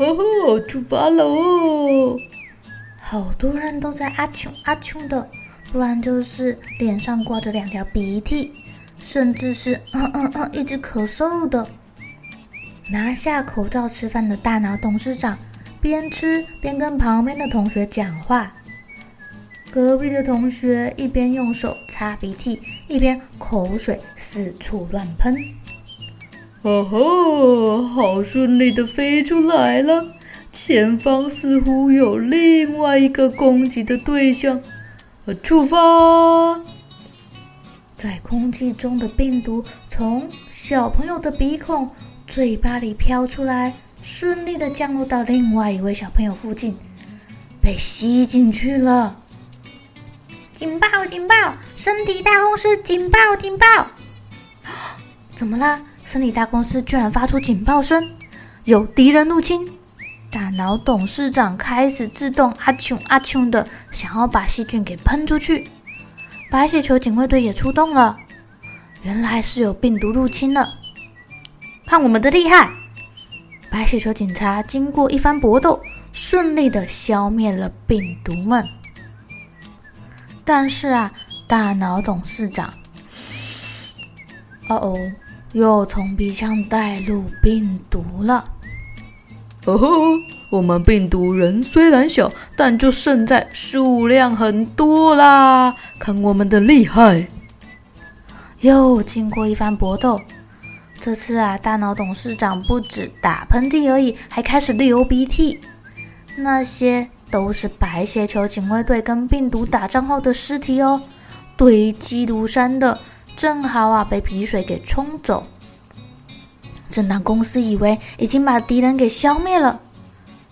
哦吼，出发了哦！好多人都在阿穷阿穷的，不然就是脸上挂着两条鼻涕，甚至是嗯嗯嗯一直咳嗽的。拿下口罩吃饭的大脑董事长边吃边跟旁边的同学讲话，隔壁的同学一边用手擦鼻涕，一边口水四处乱喷。哦吼！好顺利的飞出来了，前方似乎有另外一个攻击的对象。出发！在空气中的病毒从小朋友的鼻孔、嘴巴里飘出来，顺利的降落到另外一位小朋友附近，被吸进去了。警报！警报！身体大公司！警报！警报！怎么了？森里大公司居然发出警报声，有敌人入侵！大脑董事长开始自动阿啾阿啾的想要把细菌给喷出去，白血球警卫队也出动了。原来是有病毒入侵了，看我们的厉害！白血球警察经过一番搏斗，顺利的消灭了病毒们。但是啊，大脑董事长，哦哦。又从鼻腔带入病毒了。哦吼！我们病毒人虽然小，但就胜在数量很多啦。看我们的厉害！又经过一番搏斗，这次啊，大脑董事长不止打喷嚏而已，还开始流鼻涕。那些都是白血球警卫队跟病毒打仗后的尸体哦，堆积如山的。正好啊，被鼻水给冲走。正当公司以为已经把敌人给消灭了，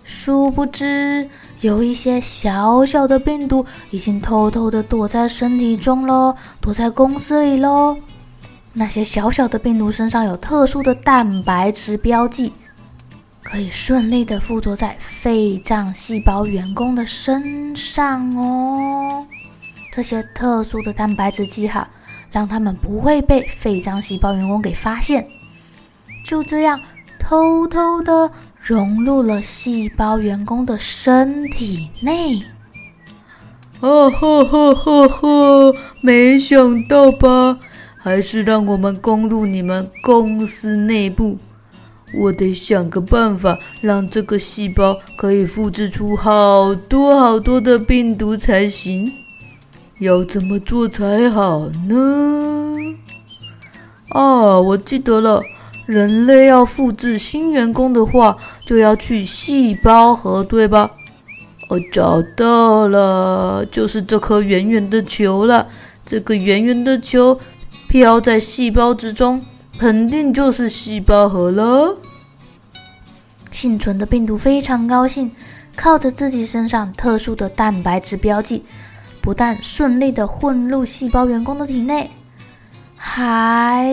殊不知有一些小小的病毒已经偷偷的躲在身体中喽，躲在公司里喽。那些小小的病毒身上有特殊的蛋白质标记，可以顺利的附着在肺脏细胞员工的身上哦。这些特殊的蛋白质记号。让他们不会被肺脏细胞员工给发现，就这样偷偷的融入了细胞员工的身体内。哦吼吼吼吼！没想到吧？还是让我们攻入你们公司内部。我得想个办法，让这个细胞可以复制出好多好多的病毒才行。要怎么做才好呢？啊，我记得了，人类要复制新员工的话，就要去细胞核，对吧？我找到了，就是这颗圆圆的球了。这个圆圆的球飘在细胞之中，肯定就是细胞核了。幸存的病毒非常高兴，靠着自己身上特殊的蛋白质标记。不但顺利的混入细胞员工的体内，还，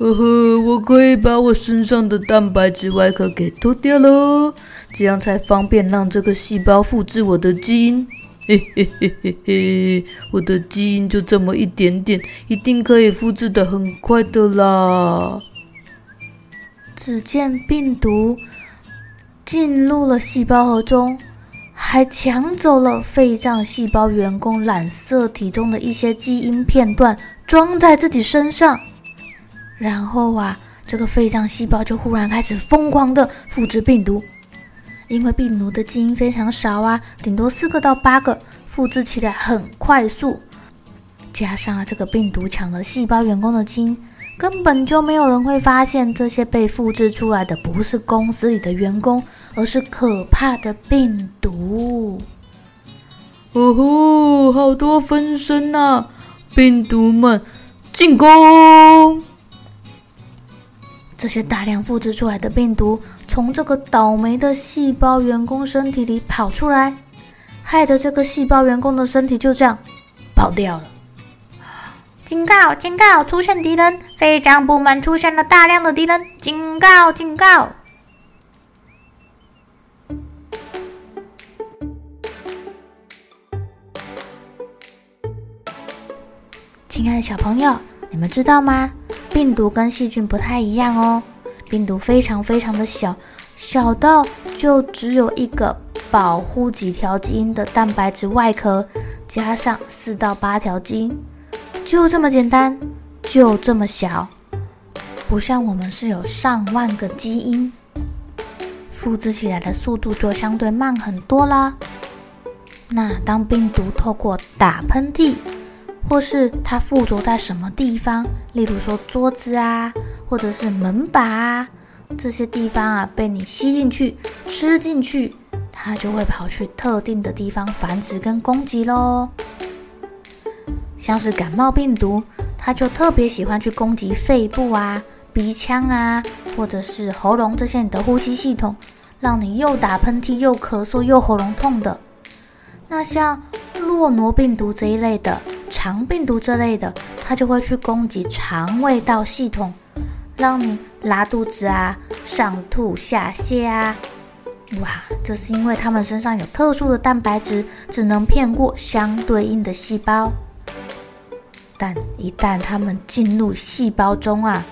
呵呵，我可以把我身上的蛋白质外壳给脱掉喽，这样才方便让这个细胞复制我的基因。嘿嘿嘿嘿嘿，我的基因就这么一点点，一定可以复制的很快的啦。只见病毒进入了细胞核中。还抢走了肺脏细胞员工染色体中的一些基因片段，装在自己身上。然后啊，这个肺脏细胞就忽然开始疯狂的复制病毒，因为病毒的基因非常少啊，顶多四个到八个，复制起来很快速。加上啊，这个病毒抢了细胞员工的基因，根本就没有人会发现这些被复制出来的不是公司里的员工，而是可怕的病毒。哦吼，好多分身呐！病毒们进攻！这些大量复制出来的病毒从这个倒霉的细胞员工身体里跑出来，害得这个细胞员工的身体就这样跑掉了。警告！警告！出现敌人！非常部门出现了大量的敌人！警告！警告！亲爱的小朋友，你们知道吗？病毒跟细菌不太一样哦。病毒非常非常的小，小到就只有一个保护几条基因的蛋白质外壳，加上四到八条基因，就这么简单，就这么小。不像我们是有上万个基因，复制起来的速度就相对慢很多啦。那当病毒透过打喷嚏，或是它附着在什么地方，例如说桌子啊，或者是门把啊，这些地方啊，被你吸进去、吃进去，它就会跑去特定的地方繁殖跟攻击喽。像是感冒病毒，它就特别喜欢去攻击肺部啊、鼻腔啊，或者是喉咙这些你的呼吸系统，让你又打喷嚏、又咳嗽、又喉咙痛的。那像诺诺病毒这一类的。肠病毒这类的，它就会去攻击肠胃道系统，让你拉肚子啊、上吐下泻啊。哇，这是因为它们身上有特殊的蛋白质，只能骗过相对应的细胞。但一旦它们进入细胞中啊，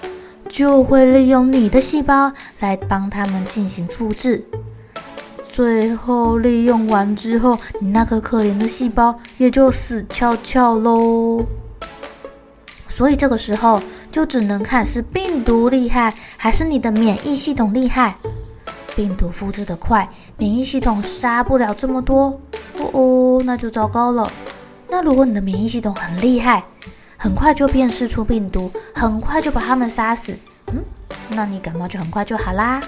就会利用你的细胞来帮它们进行复制。最后利用完之后，你那颗可怜的细胞也就死翘翘喽。所以这个时候就只能看是病毒厉害，还是你的免疫系统厉害。病毒复制得快，免疫系统杀不了这么多，哦哦，那就糟糕了。那如果你的免疫系统很厉害，很快就辨识出病毒，很快就把它们杀死，嗯，那你感冒就很快就好啦。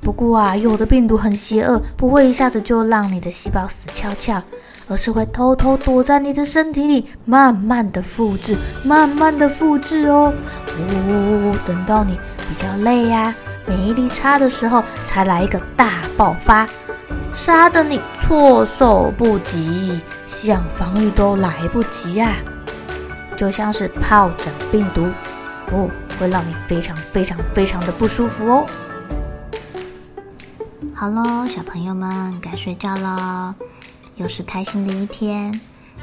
不过啊，有的病毒很邪恶，不会一下子就让你的细胞死翘翘，而是会偷偷躲在你的身体里，慢慢的复制，慢慢的复制哦。哦，等到你比较累呀、免疫力差的时候，才来一个大爆发，杀得你措手不及，想防御都来不及呀、啊。就像是疱疹病毒，哦，会让你非常非常非常的不舒服哦。好喽，小朋友们该睡觉喽，又是开心的一天，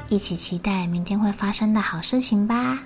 一起期待明天会发生的好事情吧。